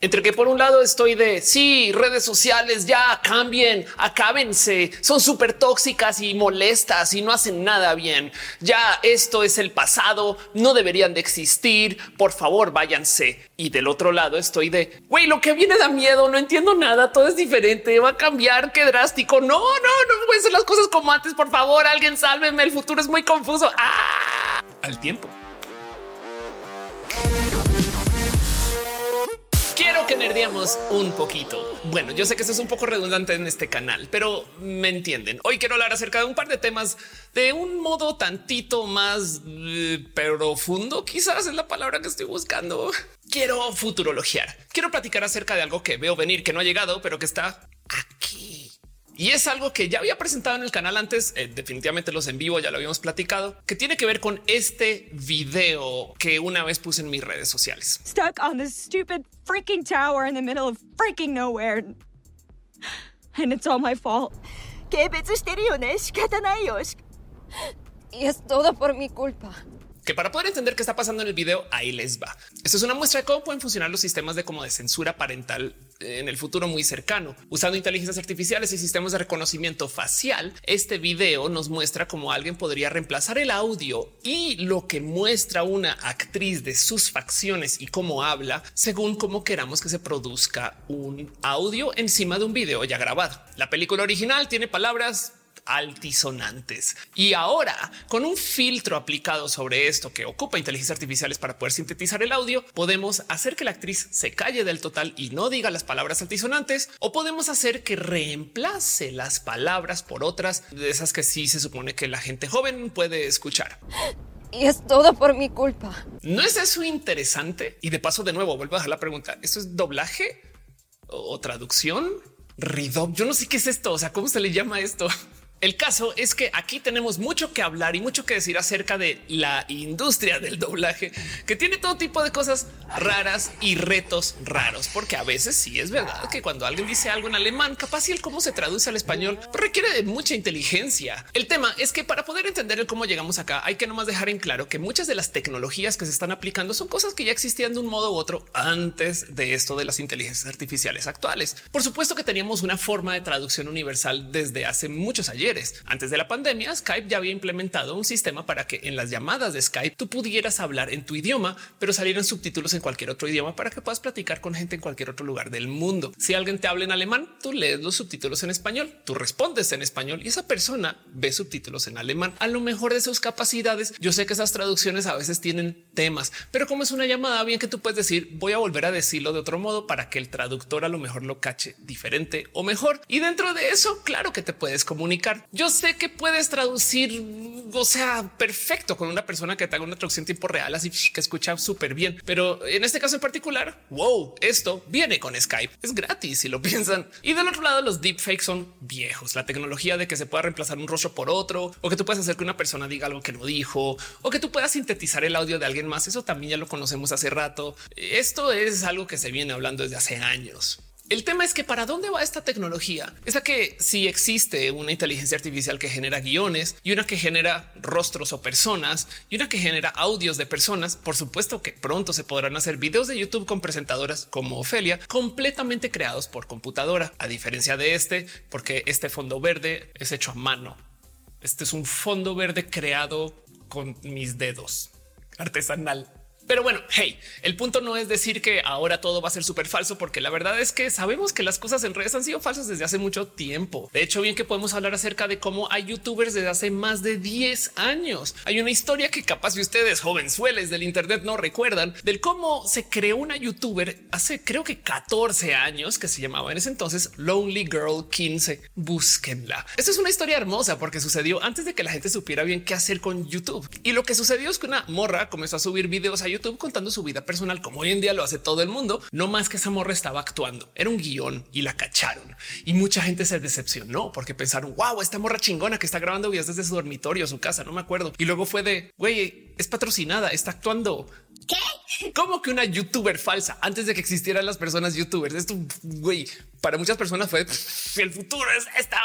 Entre que por un lado estoy de sí, redes sociales ya cambien, acábense, son súper tóxicas y molestas y no hacen nada bien. Ya esto es el pasado, no deberían de existir. Por favor, váyanse. Y del otro lado estoy de güey, lo que viene da miedo. No entiendo nada. Todo es diferente. Va a cambiar. Qué drástico. No, no, no pueden ser las cosas como antes. Por favor, alguien sálveme. El futuro es muy confuso. ¡Ah! Al tiempo. Quiero que nerdeamos un poquito. Bueno, yo sé que esto es un poco redundante en este canal, pero me entienden. Hoy quiero hablar acerca de un par de temas de un modo tantito más eh, profundo. Quizás es la palabra que estoy buscando. Quiero futurologiar. Quiero platicar acerca de algo que veo venir, que no ha llegado, pero que está y es algo que ya había presentado en el canal antes. Eh, definitivamente los en vivo ya lo habíamos platicado, que tiene que ver con este video que una vez puse en mis redes sociales. Stuck on this stupid freaking tower in the middle of freaking nowhere. And it's all my fault. Y es todo por mi culpa que para poder entender qué está pasando en el video, ahí les va. Esto es una muestra de cómo pueden funcionar los sistemas de como de censura parental en el futuro muy cercano. Usando inteligencias artificiales y sistemas de reconocimiento facial, este video nos muestra cómo alguien podría reemplazar el audio y lo que muestra una actriz de sus facciones y cómo habla según cómo queramos que se produzca un audio encima de un video ya grabado. La película original tiene palabras altisonantes. Y ahora, con un filtro aplicado sobre esto que ocupa inteligencias artificiales para poder sintetizar el audio, podemos hacer que la actriz se calle del total y no diga las palabras altisonantes, o podemos hacer que reemplace las palabras por otras de esas que sí se supone que la gente joven puede escuchar. Y es todo por mi culpa. ¿No es eso interesante? Y de paso, de nuevo, vuelvo a dejar la pregunta. ¿Esto es doblaje o traducción? Ridob. Yo no sé qué es esto. O sea, ¿cómo se le llama esto? El caso es que aquí tenemos mucho que hablar y mucho que decir acerca de la industria del doblaje, que tiene todo tipo de cosas raras y retos raros, porque a veces sí es verdad que cuando alguien dice algo en alemán, capaz y el cómo se traduce al español requiere de mucha inteligencia. El tema es que para poder entender el cómo llegamos acá, hay que nomás dejar en claro que muchas de las tecnologías que se están aplicando son cosas que ya existían de un modo u otro antes de esto de las inteligencias artificiales actuales. Por supuesto que teníamos una forma de traducción universal desde hace muchos años antes de la pandemia, Skype ya había implementado un sistema para que en las llamadas de Skype tú pudieras hablar en tu idioma, pero salieran subtítulos en cualquier otro idioma para que puedas platicar con gente en cualquier otro lugar del mundo. Si alguien te habla en alemán, tú lees los subtítulos en español, tú respondes en español y esa persona ve subtítulos en alemán. A lo mejor de sus capacidades, yo sé que esas traducciones a veces tienen temas, pero como es una llamada, bien que tú puedes decir, voy a volver a decirlo de otro modo para que el traductor a lo mejor lo cache diferente o mejor. Y dentro de eso, claro que te puedes comunicar yo sé que puedes traducir, o sea, perfecto con una persona que te haga una traducción tiempo real, así que escucha súper bien. Pero en este caso en particular, wow, esto viene con Skype. Es gratis si lo piensan. Y del otro lado, los deepfakes son viejos. La tecnología de que se pueda reemplazar un rostro por otro o que tú puedas hacer que una persona diga algo que no dijo o que tú puedas sintetizar el audio de alguien más. Eso también ya lo conocemos hace rato. Esto es algo que se viene hablando desde hace años. El tema es que para dónde va esta tecnología es a que si existe una inteligencia artificial que genera guiones y una que genera rostros o personas y una que genera audios de personas, por supuesto que pronto se podrán hacer videos de YouTube con presentadoras como Ofelia completamente creados por computadora, a diferencia de este, porque este fondo verde es hecho a mano. Este es un fondo verde creado con mis dedos artesanal. Pero bueno, hey, el punto no es decir que ahora todo va a ser súper falso, porque la verdad es que sabemos que las cosas en redes han sido falsas desde hace mucho tiempo. De hecho, bien que podemos hablar acerca de cómo hay youtubers desde hace más de 10 años. Hay una historia que capaz si ustedes jovenzueles del Internet no recuerdan del cómo se creó una youtuber hace creo que 14 años que se llamaba en ese entonces Lonely Girl 15. Búsquenla. Esta es una historia hermosa porque sucedió antes de que la gente supiera bien qué hacer con YouTube. Y lo que sucedió es que una morra comenzó a subir videos a YouTube YouTube contando su vida personal como hoy en día lo hace todo el mundo. No más que esa morra estaba actuando. Era un guion y la cacharon y mucha gente se decepcionó porque pensaron wow, esta morra chingona que está grabando videos desde su dormitorio, su casa, no me acuerdo. Y luego fue de güey, es patrocinada, está actuando ¿Qué? ¿Cómo que una youtuber falsa antes de que existieran las personas youtubers? Esto, güey, para muchas personas fue el futuro es esta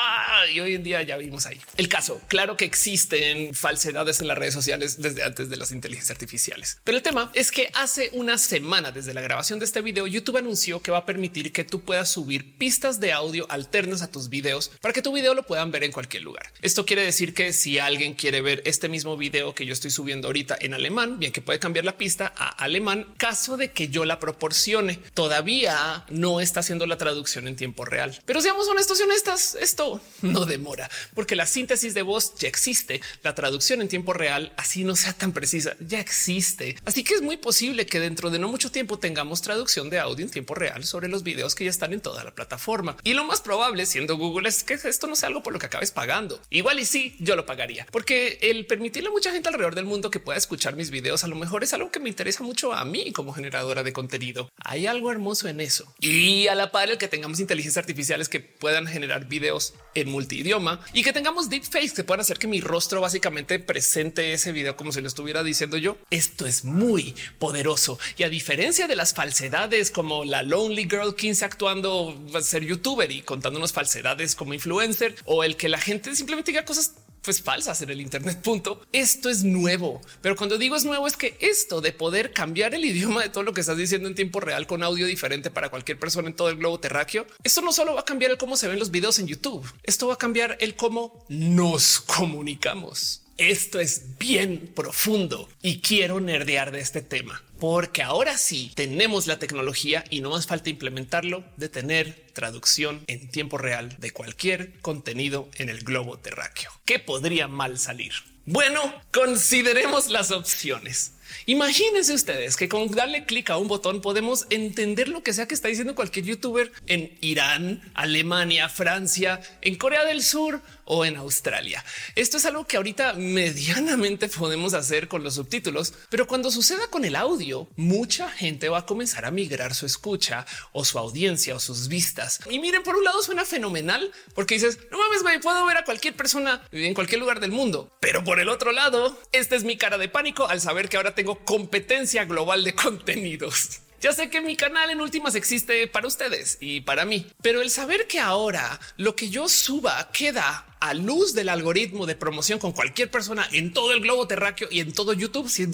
y hoy en día ya vimos ahí el caso. Claro que existen falsedades en las redes sociales desde antes de las inteligencias artificiales, pero el tema es que hace una semana desde la grabación de este video, YouTube anunció que va a permitir que tú puedas subir pistas de audio alternas a tus videos para que tu video lo puedan ver en cualquier lugar. Esto quiere decir que si alguien quiere ver este mismo video que yo estoy subiendo ahorita en alemán, bien que puede cambiar la pista a alemán, caso de que yo la proporcione. Todavía no está haciendo la traducción en tiempo real. Pero seamos honestos y honestas, esto no demora porque la síntesis de voz ya existe. La traducción en tiempo real, así no sea tan precisa, ya existe. Así que es muy posible que dentro de no mucho tiempo tengamos traducción de audio en tiempo real sobre los videos que ya están en toda la plataforma. Y lo más probable, siendo Google, es que esto no sea algo por lo que acabes pagando. Igual y sí, yo lo pagaría, porque el permitirle a mucha gente alrededor del mundo que pueda escuchar mis videos a lo mejor es algo que me interesa mucho a mí como generadora de contenido. Hay algo hermoso en eso. Y a la par el que tengamos inteligencias artificiales que puedan generar videos en multidioma y que tengamos deepfakes que puedan hacer que mi rostro básicamente presente ese video como si lo estuviera diciendo yo. Esto es muy poderoso y a diferencia de las falsedades como la Lonely Girl 15 actuando ser youtuber y contándonos falsedades como influencer o el que la gente simplemente diga cosas pues falsas en el Internet. Punto. Esto es nuevo, pero cuando digo es nuevo es que esto de poder cambiar el idioma de todo lo que estás diciendo en tiempo real con audio diferente para cualquier persona en todo el globo terráqueo, esto no solo va a cambiar el cómo se ven los videos en YouTube, esto va a cambiar el cómo nos comunicamos. Esto es bien profundo y quiero nerdear de este tema porque ahora sí tenemos la tecnología y no más falta implementarlo de tener traducción en tiempo real de cualquier contenido en el globo terráqueo. ¿Qué podría mal salir? Bueno, consideremos las opciones. Imagínense ustedes que con darle clic a un botón podemos entender lo que sea que está diciendo cualquier youtuber en Irán, Alemania, Francia, en Corea del Sur o en Australia. Esto es algo que ahorita medianamente podemos hacer con los subtítulos, pero cuando suceda con el audio, mucha gente va a comenzar a migrar su escucha o su audiencia o sus vistas. Y miren, por un lado suena fenomenal porque dices, no mames, güey, puedo ver a cualquier persona en cualquier lugar del mundo. Pero por el otro lado, esta es mi cara de pánico al saber que ahora tengo competencia global de contenidos. Ya sé que mi canal en últimas existe para ustedes y para mí, pero el saber que ahora lo que yo suba queda a luz del algoritmo de promoción con cualquier persona en todo el globo terráqueo y en todo YouTube. Si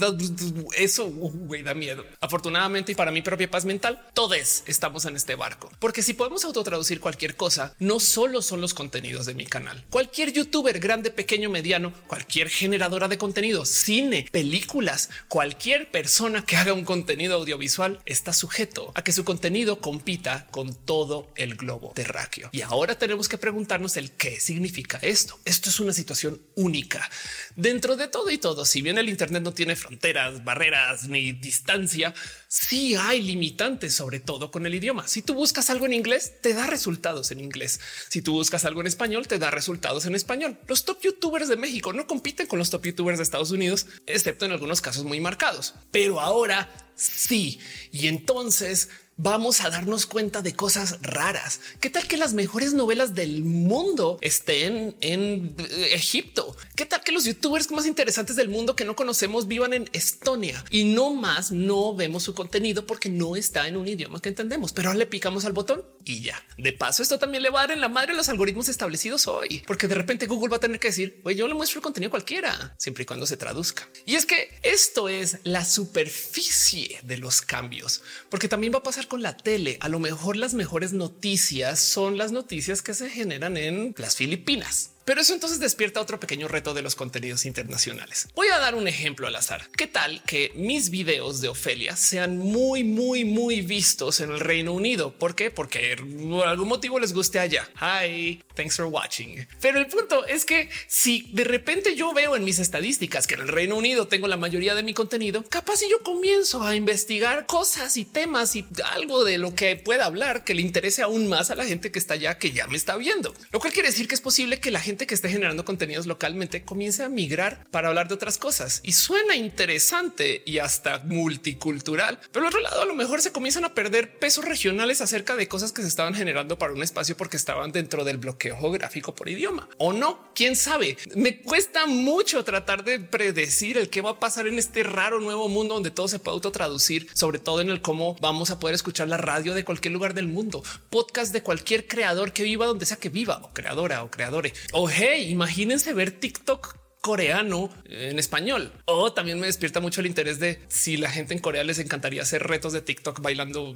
eso uh, da miedo. Afortunadamente y para mi propia paz mental, todos estamos en este barco, porque si podemos autotraducir cualquier cosa, no solo son los contenidos de mi canal. Cualquier youtuber grande, pequeño, mediano, cualquier generadora de contenido, cine, películas, cualquier persona que haga un contenido audiovisual está sujeto a que su contenido compita con todo el globo terráqueo. Y ahora tenemos que preguntarnos el qué significa esto. Esto es una situación única dentro de todo y todo. Si bien el Internet no tiene fronteras, barreras ni distancia, sí hay limitantes, sobre todo con el idioma. Si tú buscas algo en inglés, te da resultados en inglés. Si tú buscas algo en español, te da resultados en español. Los top youtubers de México no compiten con los top youtubers de Estados Unidos, excepto en algunos casos muy marcados. Pero ahora sí. Y entonces vamos a darnos cuenta de cosas raras. ¿Qué tal que las mejores novelas del mundo estén en eh, Egipto? ¿Qué tal que los youtubers más interesantes del mundo que no conocemos vivan en Estonia y no más no vemos su contenido porque no está en un idioma que entendemos, pero le picamos al botón y ya. De paso, esto también le va a dar en la madre a los algoritmos establecidos hoy, porque de repente Google va a tener que decir, oye, yo le muestro el contenido cualquiera, siempre y cuando se traduzca. Y es que esto es la superficie de los cambios, porque también va a pasar con la tele. A lo mejor las mejores noticias son las noticias que se generan en las Filipinas. Pero eso entonces despierta otro pequeño reto de los contenidos internacionales. Voy a dar un ejemplo al azar. ¿Qué tal que mis videos de Ofelia sean muy, muy, muy vistos en el Reino Unido? ¿Por qué? Porque por algún motivo les guste allá. Hi, thanks for watching. Pero el punto es que si de repente yo veo en mis estadísticas que en el Reino Unido tengo la mayoría de mi contenido, capaz si yo comienzo a investigar cosas y temas y algo de lo que pueda hablar que le interese aún más a la gente que está allá, que ya me está viendo. Lo cual quiere decir que es posible que la gente gente que esté generando contenidos localmente comience a migrar para hablar de otras cosas y suena interesante y hasta multicultural. Pero al otro lado, a lo mejor se comienzan a perder pesos regionales acerca de cosas que se estaban generando para un espacio porque estaban dentro del bloqueo geográfico por idioma o no. Quién sabe? Me cuesta mucho tratar de predecir el qué va a pasar en este raro nuevo mundo donde todo se puede autotraducir, sobre todo en el cómo vamos a poder escuchar la radio de cualquier lugar del mundo, podcast de cualquier creador que viva donde sea que viva o creadora o creadores. Hey, imagínense ver TikTok coreano en español. O también me despierta mucho el interés de si la gente en Corea les encantaría hacer retos de TikTok bailando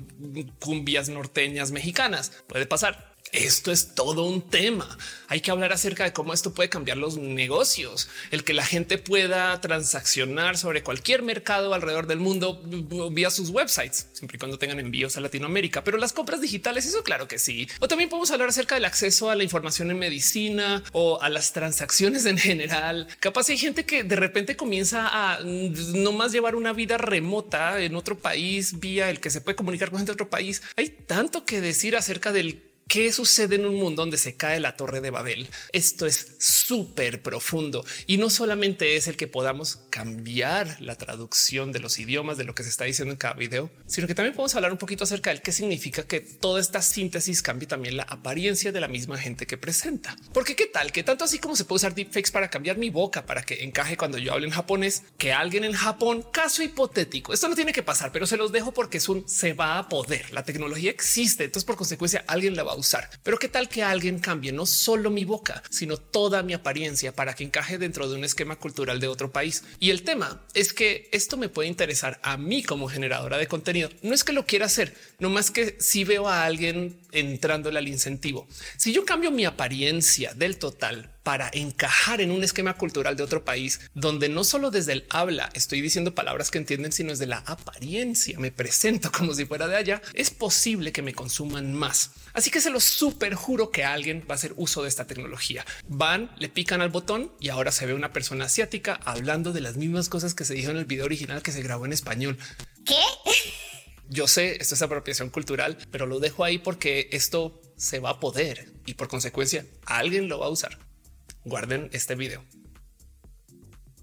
cumbias norteñas mexicanas. Puede pasar. Esto es todo un tema. Hay que hablar acerca de cómo esto puede cambiar los negocios, el que la gente pueda transaccionar sobre cualquier mercado alrededor del mundo vía sus websites, siempre y cuando tengan envíos a Latinoamérica. Pero las compras digitales, eso claro que sí. O también podemos hablar acerca del acceso a la información en medicina o a las transacciones en general. Capaz hay gente que de repente comienza a no más llevar una vida remota en otro país vía el que se puede comunicar con gente de otro país. Hay tanto que decir acerca del ¿Qué sucede en un mundo donde se cae la torre de Babel? Esto es súper profundo y no solamente es el que podamos cambiar la traducción de los idiomas de lo que se está diciendo en cada video, sino que también podemos hablar un poquito acerca del qué significa que toda esta síntesis cambie también la apariencia de la misma gente que presenta. Porque qué tal que tanto así como se puede usar deepfakes para cambiar mi boca para que encaje cuando yo hable en japonés, que alguien en Japón, caso hipotético, esto no tiene que pasar, pero se los dejo porque es un se va a poder. La tecnología existe, entonces por consecuencia alguien la va a usar. Pero qué tal que alguien cambie no solo mi boca, sino toda mi apariencia para que encaje dentro de un esquema cultural de otro país. Y el tema es que esto me puede interesar a mí como generadora de contenido. No es que lo quiera hacer, no más que si veo a alguien entrándole al incentivo. Si yo cambio mi apariencia del total para encajar en un esquema cultural de otro país donde no solo desde el habla estoy diciendo palabras que entienden, sino desde la apariencia me presento como si fuera de allá, es posible que me consuman más. Así que se lo súper juro que alguien va a hacer uso de esta tecnología. Van, le pican al botón y ahora se ve una persona asiática hablando de las mismas cosas que se dijo en el video original que se grabó en español. ¿Qué? Yo sé, esto es apropiación cultural, pero lo dejo ahí porque esto se va a poder y por consecuencia alguien lo va a usar guarden este video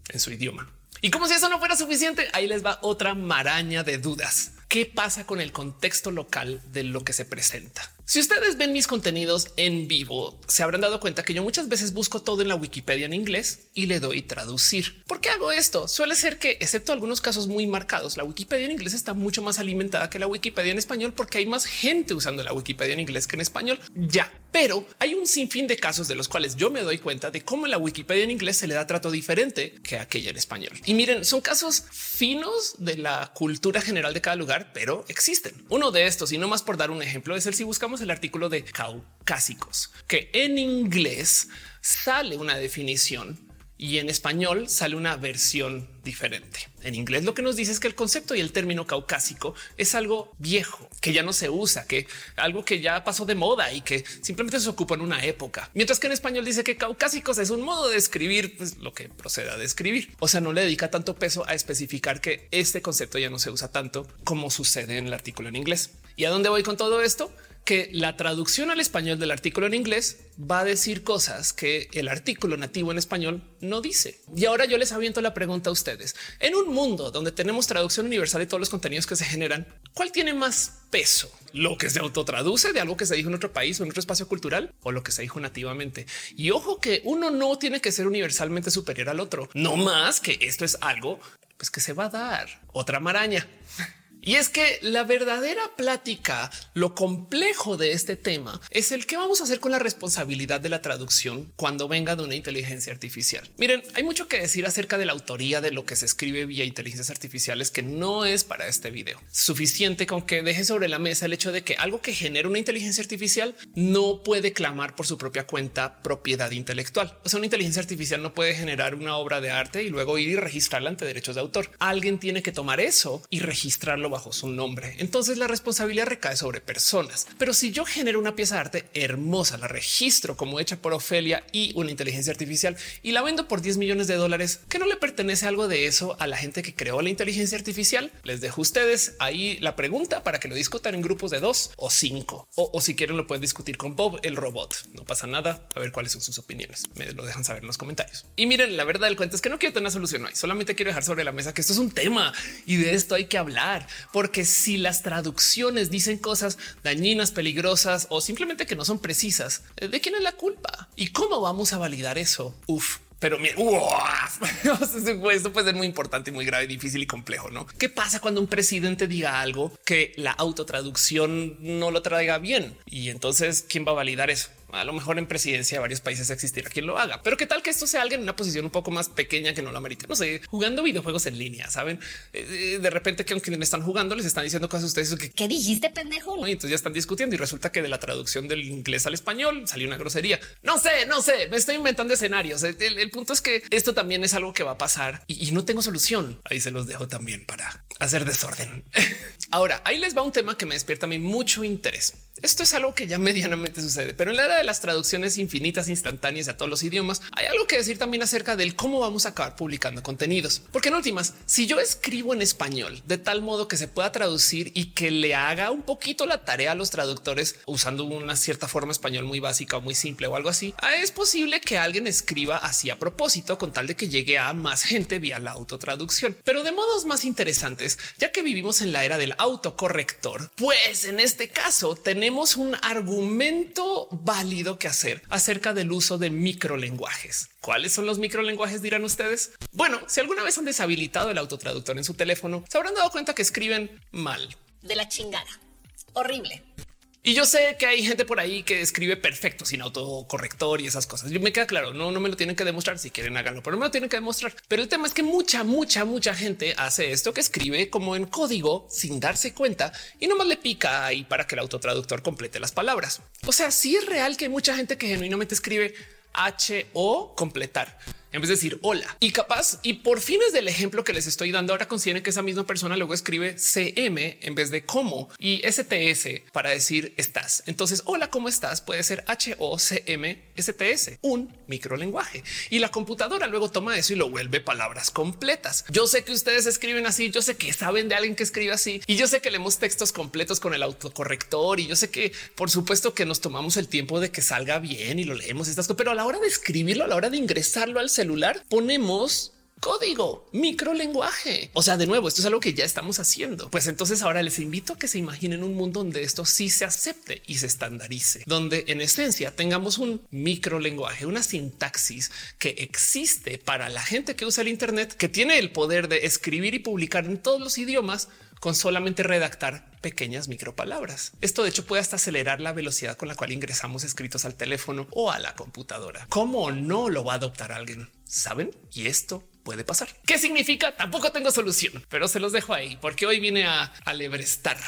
en su idioma. Y como si eso no fuera suficiente, ahí les va otra maraña de dudas. ¿Qué pasa con el contexto local de lo que se presenta? Si ustedes ven mis contenidos en vivo, se habrán dado cuenta que yo muchas veces busco todo en la Wikipedia en inglés y le doy traducir. ¿Por qué hago esto? Suele ser que, excepto algunos casos muy marcados, la Wikipedia en inglés está mucho más alimentada que la Wikipedia en español porque hay más gente usando la Wikipedia en inglés que en español. Ya, pero hay un sinfín de casos de los cuales yo me doy cuenta de cómo la Wikipedia en inglés se le da trato diferente que aquella en español. Y miren, son casos finos de la cultura general de cada lugar, pero existen. Uno de estos, y no más por dar un ejemplo, es el si buscamos el artículo de caucásicos, que en inglés sale una definición y en español sale una versión diferente. En inglés lo que nos dice es que el concepto y el término caucásico es algo viejo, que ya no se usa, que algo que ya pasó de moda y que simplemente se ocupa en una época. Mientras que en español dice que caucásicos es un modo de escribir pues, lo que proceda de escribir. O sea, no le dedica tanto peso a especificar que este concepto ya no se usa tanto como sucede en el artículo en inglés. ¿Y a dónde voy con todo esto? Que la traducción al español del artículo en inglés va a decir cosas que el artículo nativo en español no dice. Y ahora yo les aviento la pregunta a ustedes. En un mundo donde tenemos traducción universal de todos los contenidos que se generan, ¿cuál tiene más peso? ¿Lo que se autotraduce de algo que se dijo en otro país o en otro espacio cultural o lo que se dijo nativamente? Y ojo que uno no tiene que ser universalmente superior al otro, no más que esto es algo pues que se va a dar otra maraña. Y es que la verdadera plática, lo complejo de este tema es el que vamos a hacer con la responsabilidad de la traducción cuando venga de una inteligencia artificial. Miren, hay mucho que decir acerca de la autoría de lo que se escribe vía inteligencias artificiales que no es para este video. Suficiente con que deje sobre la mesa el hecho de que algo que genera una inteligencia artificial no puede clamar por su propia cuenta propiedad intelectual. O sea, una inteligencia artificial no puede generar una obra de arte y luego ir y registrarla ante derechos de autor. Alguien tiene que tomar eso y registrarlo bajo su nombre. Entonces la responsabilidad recae sobre personas. Pero si yo genero una pieza de arte hermosa, la registro como hecha por Ofelia y una inteligencia artificial y la vendo por 10 millones de dólares, que no le pertenece algo de eso a la gente que creó la inteligencia artificial. Les dejo a ustedes ahí la pregunta para que lo discutan en grupos de dos o cinco o, si quieren lo pueden discutir con Bob el robot. No pasa nada. A ver cuáles son sus opiniones. Me lo dejan saber en los comentarios. Y miren, la verdad del cuento es que no quiero tener una solución hoy. Solamente quiero dejar sobre la mesa que esto es un tema y de esto hay que hablar, porque si las traducciones dicen cosas dañinas, peligrosas o simplemente que no son precisas, ¿de quién es la culpa? ¿Y cómo vamos a validar eso? Uf, pero mira, esto puede ser muy importante muy grave, difícil y complejo. No? ¿Qué pasa cuando un presidente diga algo que la autotraducción no lo traiga bien? Y entonces, ¿quién va a validar eso? A lo mejor en presidencia de varios países existirá quien lo haga, pero qué tal que esto sea alguien en una posición un poco más pequeña que no lo amerite. No sé, jugando videojuegos en línea, saben? Eh, de repente que aunque están jugando, les están diciendo cosas a ustedes que ¿Qué dijiste, pendejo? Y entonces ya están discutiendo y resulta que de la traducción del inglés al español salió una grosería. No sé, no sé, me estoy inventando escenarios. El, punto es que esto también es algo que va a pasar y, y no tengo solución. Ahí se los dejo también para hacer desorden. Ahora, ahí les va un tema que me despierta a mí mucho interés. Esto es algo que ya medianamente sucede, pero en la era de las traducciones infinitas, instantáneas a todos los idiomas, hay algo que decir también acerca del cómo vamos a acabar publicando contenidos. Porque en últimas, si yo escribo en español de tal modo que se pueda traducir y que le haga un poquito la tarea a los traductores usando una cierta forma español muy básica o muy simple o algo así, ah, es posible que alguien escriba así a propósito con tal de que llegue a más gente vía la autotraducción. Pero de modos más interesantes, ya que vivimos en la era del autocorrector, pues en este caso tenemos tenemos un argumento válido que hacer acerca del uso de microlenguajes. ¿Cuáles son los microlenguajes? Dirán ustedes. Bueno, si alguna vez han deshabilitado el autotraductor en su teléfono, se habrán dado cuenta que escriben mal. De la chingada. Horrible. Y yo sé que hay gente por ahí que escribe perfecto sin autocorrector y esas cosas. Yo me queda claro, no, no me lo tienen que demostrar. Si quieren háganlo, pero no me lo tienen que demostrar. Pero el tema es que mucha, mucha, mucha gente hace esto que escribe como en código sin darse cuenta y nomás le pica ahí para que el autotraductor complete las palabras. O sea, sí es real que hay mucha gente que genuinamente escribe H o completar en vez de decir hola y capaz. Y por fines del ejemplo que les estoy dando, ahora consideren que esa misma persona luego escribe CM en vez de cómo y STS para decir estás. Entonces, hola, ¿cómo estás? Puede ser H O C M STS, un microlenguaje y la computadora luego toma eso y lo vuelve palabras completas. Yo sé que ustedes escriben así. Yo sé que saben de alguien que escribe así y yo sé que leemos textos completos con el autocorrector y yo sé que por supuesto que nos tomamos el tiempo de que salga bien y lo leemos estas cosas, pero a la hora de escribirlo, a la hora de ingresarlo al celular, ponemos código, microlenguaje. O sea, de nuevo, esto es algo que ya estamos haciendo. Pues entonces ahora les invito a que se imaginen un mundo donde esto sí se acepte y se estandarice, donde en esencia tengamos un microlenguaje, una sintaxis que existe para la gente que usa el Internet, que tiene el poder de escribir y publicar en todos los idiomas con solamente redactar pequeñas micropalabras. Esto de hecho puede hasta acelerar la velocidad con la cual ingresamos escritos al teléfono o a la computadora. ¿Cómo no lo va a adoptar alguien? ¿Saben? Y esto puede pasar. ¿Qué significa? Tampoco tengo solución, pero se los dejo ahí porque hoy viene a alebrestar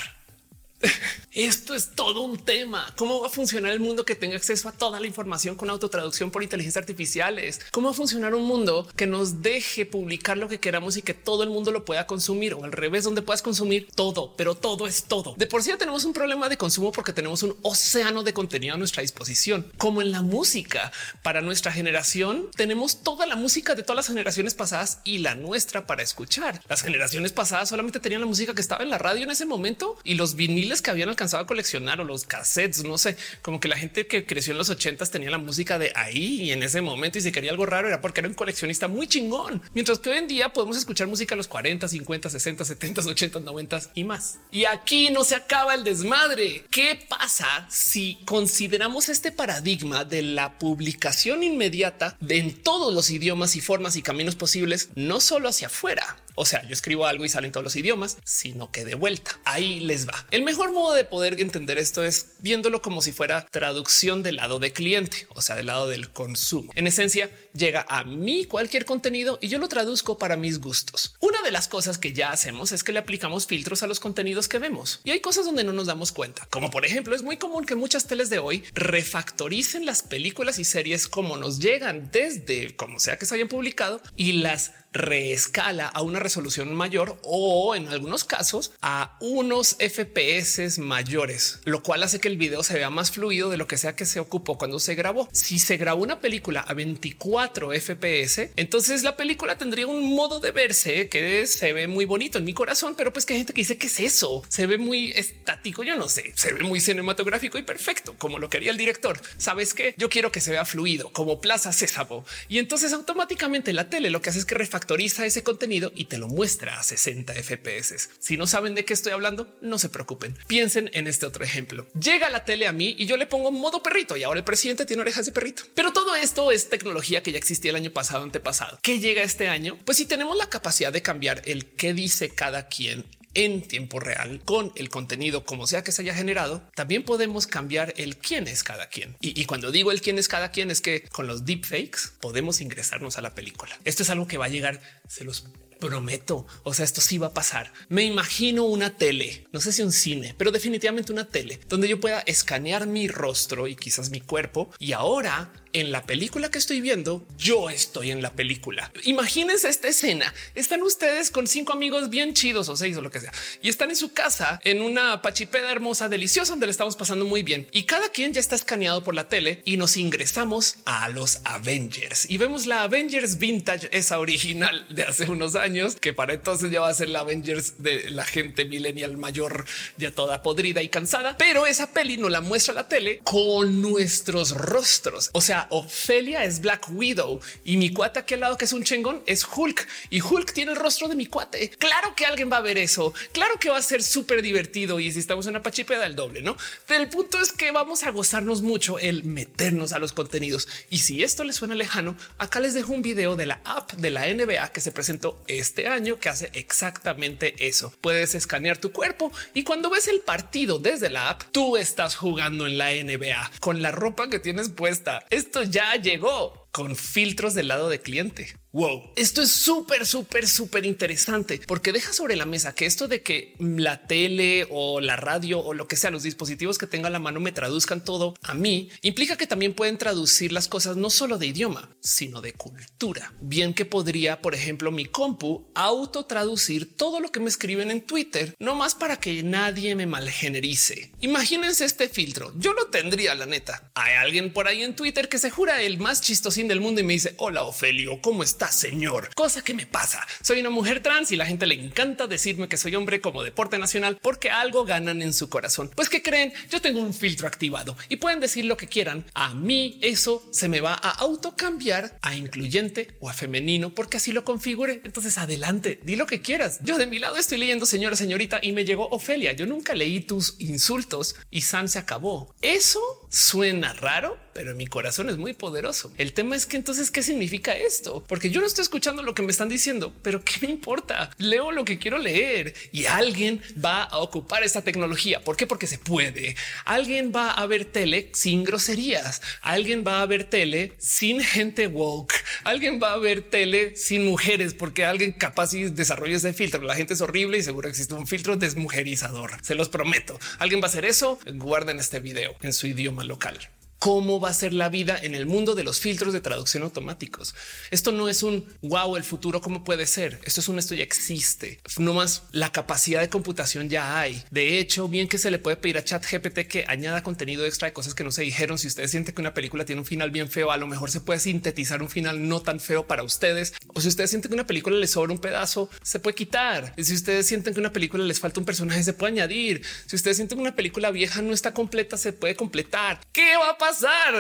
Esto es todo un tema. ¿Cómo va a funcionar el mundo que tenga acceso a toda la información con autotraducción por inteligencia artificiales? ¿Cómo va a funcionar un mundo que nos deje publicar lo que queramos y que todo el mundo lo pueda consumir o al revés, donde puedas consumir todo, pero todo es todo. De por sí ya tenemos un problema de consumo porque tenemos un océano de contenido a nuestra disposición, como en la música. Para nuestra generación tenemos toda la música de todas las generaciones pasadas y la nuestra para escuchar. Las generaciones pasadas solamente tenían la música que estaba en la radio en ese momento y los viniles que habían alcanzado a coleccionar o los cassettes, no sé, como que la gente que creció en los ochentas tenía la música de ahí y en ese momento y si quería algo raro era porque era un coleccionista muy chingón. Mientras que hoy en día podemos escuchar música a los 40, 50, 60, 70, 80, 90 y más. Y aquí no se acaba el desmadre. ¿Qué pasa si consideramos este paradigma de la publicación inmediata de en todos los idiomas y formas y caminos posibles, no solo hacia afuera, o sea, yo escribo algo y sale en todos los idiomas, sino que de vuelta. Ahí les va. El mejor modo de poder entender esto es viéndolo como si fuera traducción del lado de cliente, o sea, del lado del consumo. En esencia, llega a mí cualquier contenido y yo lo traduzco para mis gustos. Una de las cosas que ya hacemos es que le aplicamos filtros a los contenidos que vemos y hay cosas donde no nos damos cuenta, como por ejemplo, es muy común que muchas teles de hoy refactoricen las películas y series como nos llegan desde como sea que se hayan publicado y las reescala a una resolución mayor o en algunos casos a unos FPS mayores, lo cual hace que el video se vea más fluido de lo que sea que se ocupó cuando se grabó. Si se grabó una película a 24 FPS, entonces la película tendría un modo de verse que se ve muy bonito en mi corazón, pero pues que hay gente que dice que es eso, se ve muy estático, yo no sé, se ve muy cinematográfico y perfecto, como lo quería el director. ¿Sabes que Yo quiero que se vea fluido, como Plaza Sésamo. Y entonces automáticamente la tele lo que hace es que refactoriza ese contenido y te lo muestra a 60 FPS. Si no saben de qué estoy hablando, no se preocupen. Piensen en este otro ejemplo. Llega la tele a mí y yo le pongo modo perrito y ahora el presidente tiene orejas de perrito. Pero todo esto es tecnología que ya existía el año pasado, antepasado. ¿Qué llega este año? Pues si tenemos la capacidad de cambiar el qué dice cada quien en tiempo real con el contenido como sea que se haya generado, también podemos cambiar el quién es cada quien. Y, cuando digo el quién es cada quien es que con los deepfakes podemos ingresarnos a la película. Esto es algo que va a llegar, se los prometo. O sea, esto sí va a pasar. Me imagino una tele, no sé si un cine, pero definitivamente una tele donde yo pueda escanear mi rostro y quizás mi cuerpo. Y ahora en la película que estoy viendo, yo estoy en la película. Imagínense esta escena. Están ustedes con cinco amigos bien chidos o seis o lo que sea y están en su casa en una pachipeda hermosa, deliciosa, donde le estamos pasando muy bien y cada quien ya está escaneado por la tele y nos ingresamos a los Avengers y vemos la Avengers vintage, esa original de hace unos años, que para entonces ya va a ser la Avengers de la gente millennial mayor, ya toda podrida y cansada. Pero esa peli no la muestra la tele con nuestros rostros. O sea, Ofelia es Black Widow y mi cuate aquí al lado que es un chengón es Hulk y Hulk tiene el rostro de mi cuate. Claro que alguien va a ver eso. Claro que va a ser súper divertido y si estamos en una pachipeda el doble, no? Pero el punto es que vamos a gozarnos mucho el meternos a los contenidos. Y si esto les suena lejano, acá les dejo un video de la app de la NBA que se presentó este año que hace exactamente eso. Puedes escanear tu cuerpo y cuando ves el partido desde la app, tú estás jugando en la NBA con la ropa que tienes puesta esto ya llegó con filtros del lado de cliente. Wow, esto es súper, súper, súper interesante porque deja sobre la mesa que esto de que la tele o la radio o lo que sea, los dispositivos que tenga a la mano me traduzcan todo a mí, implica que también pueden traducir las cosas no solo de idioma, sino de cultura. Bien que podría, por ejemplo, mi compu auto traducir todo lo que me escriben en Twitter, no más para que nadie me malgenerice. Imagínense este filtro. Yo lo tendría, la neta. Hay alguien por ahí en Twitter que se jura el más chistosín del mundo y me dice: Hola, Ofelio, ¿cómo estás? Señor. Cosa que me pasa. Soy una mujer trans y la gente le encanta decirme que soy hombre como deporte nacional porque algo ganan en su corazón. Pues que creen, yo tengo un filtro activado y pueden decir lo que quieran. A mí eso se me va a autocambiar a incluyente o a femenino porque así lo configure. Entonces adelante, di lo que quieras. Yo de mi lado estoy leyendo señora, señorita y me llegó Ofelia. Yo nunca leí tus insultos y San se acabó. Eso suena raro, pero mi corazón es muy poderoso. El tema es que entonces, ¿qué significa esto? Porque yo no estoy escuchando lo que me están diciendo, pero ¿qué me importa? Leo lo que quiero leer y alguien va a ocupar esta tecnología. ¿Por qué? Porque se puede. Alguien va a ver tele sin groserías. Alguien va a ver tele sin gente woke. Alguien va a ver tele sin mujeres porque alguien capaz y desarrolla ese filtro. La gente es horrible y seguro existe un filtro desmujerizador. Se los prometo. Alguien va a hacer eso. Guarden este video en su idioma local cómo va a ser la vida en el mundo de los filtros de traducción automáticos. Esto no es un wow, el futuro cómo puede ser. Esto es un esto ya existe. No más la capacidad de computación ya hay. De hecho, bien que se le puede pedir a Chat GPT que añada contenido extra de cosas que no se dijeron. Si ustedes sienten que una película tiene un final bien feo, a lo mejor se puede sintetizar un final no tan feo para ustedes. O si ustedes sienten que una película les sobra un pedazo, se puede quitar. Si ustedes sienten que una película les falta un personaje, se puede añadir. Si ustedes sienten que una película vieja no está completa, se puede completar. ¿Qué va a pasar? Pasar.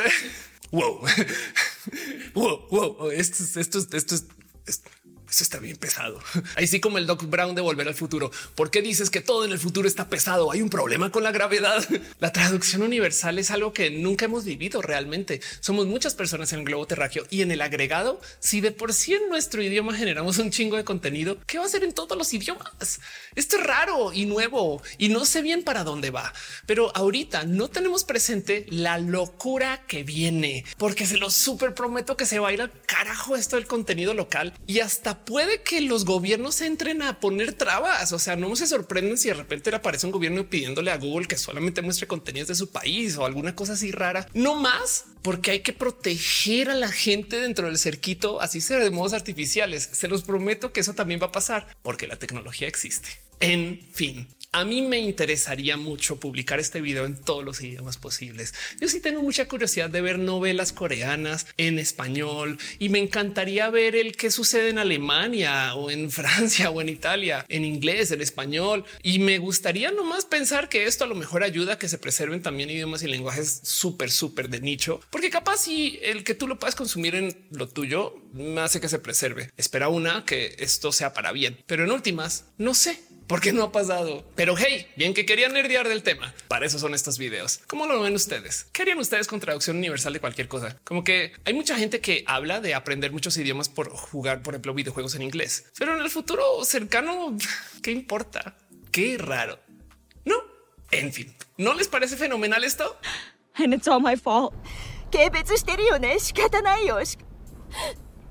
Wow. wow, wow. Esto, esto, esto, esto, eso está bien pesado. Así como el Doc Brown de Volver al Futuro. ¿Por qué dices que todo en el futuro está pesado? Hay un problema con la gravedad. La traducción universal es algo que nunca hemos vivido realmente. Somos muchas personas en el globo terráqueo y en el agregado, si de por sí en nuestro idioma generamos un chingo de contenido, ¿qué va a hacer en todos los idiomas? Esto es raro y nuevo y no sé bien para dónde va, pero ahorita no tenemos presente la locura que viene, porque se lo súper prometo que se va a ir al carajo esto del contenido local y hasta puede que los gobiernos entren a poner trabas. O sea, no se sorprenden si de repente le aparece un gobierno pidiéndole a Google que solamente muestre contenidos de su país o alguna cosa así rara. No más porque hay que proteger a la gente dentro del cerquito, así sea de modos artificiales. Se los prometo que eso también va a pasar porque la tecnología existe. En fin, a mí me interesaría mucho publicar este video en todos los idiomas posibles. Yo sí tengo mucha curiosidad de ver novelas coreanas en español y me encantaría ver el que sucede en Alemania o en Francia o en Italia, en inglés, en español. Y me gustaría nomás pensar que esto a lo mejor ayuda a que se preserven también idiomas y lenguajes súper, súper de nicho, porque capaz si el que tú lo puedas consumir en lo tuyo me hace que se preserve. Espera una que esto sea para bien, pero en últimas no sé ¿Por qué no ha pasado? Pero hey, bien que querían nerdear del tema. Para eso son estos videos. ¿Cómo lo ven ustedes? ¿Qué harían ustedes con traducción universal de cualquier cosa? Como que hay mucha gente que habla de aprender muchos idiomas por jugar, por ejemplo, videojuegos en inglés. Pero en el futuro cercano, ¿qué importa? Qué raro. No, en fin, ¿no les parece fenomenal esto? And it's all my fault.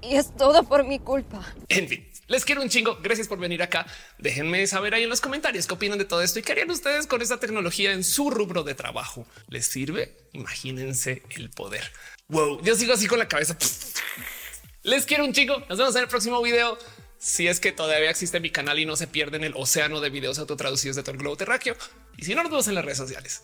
Y es todo por mi culpa. En fin, les quiero un chingo. Gracias por venir acá. Déjenme saber ahí en los comentarios qué opinan de todo esto y qué harían ustedes con esta tecnología en su rubro de trabajo. ¿Les sirve? Imagínense el poder. Wow, yo sigo así con la cabeza. Les quiero un chingo. Nos vemos en el próximo video. Si es que todavía existe mi canal y no se pierden el océano de videos autotraducidos de todo el globo terráqueo. Y si no, nos vemos en las redes sociales.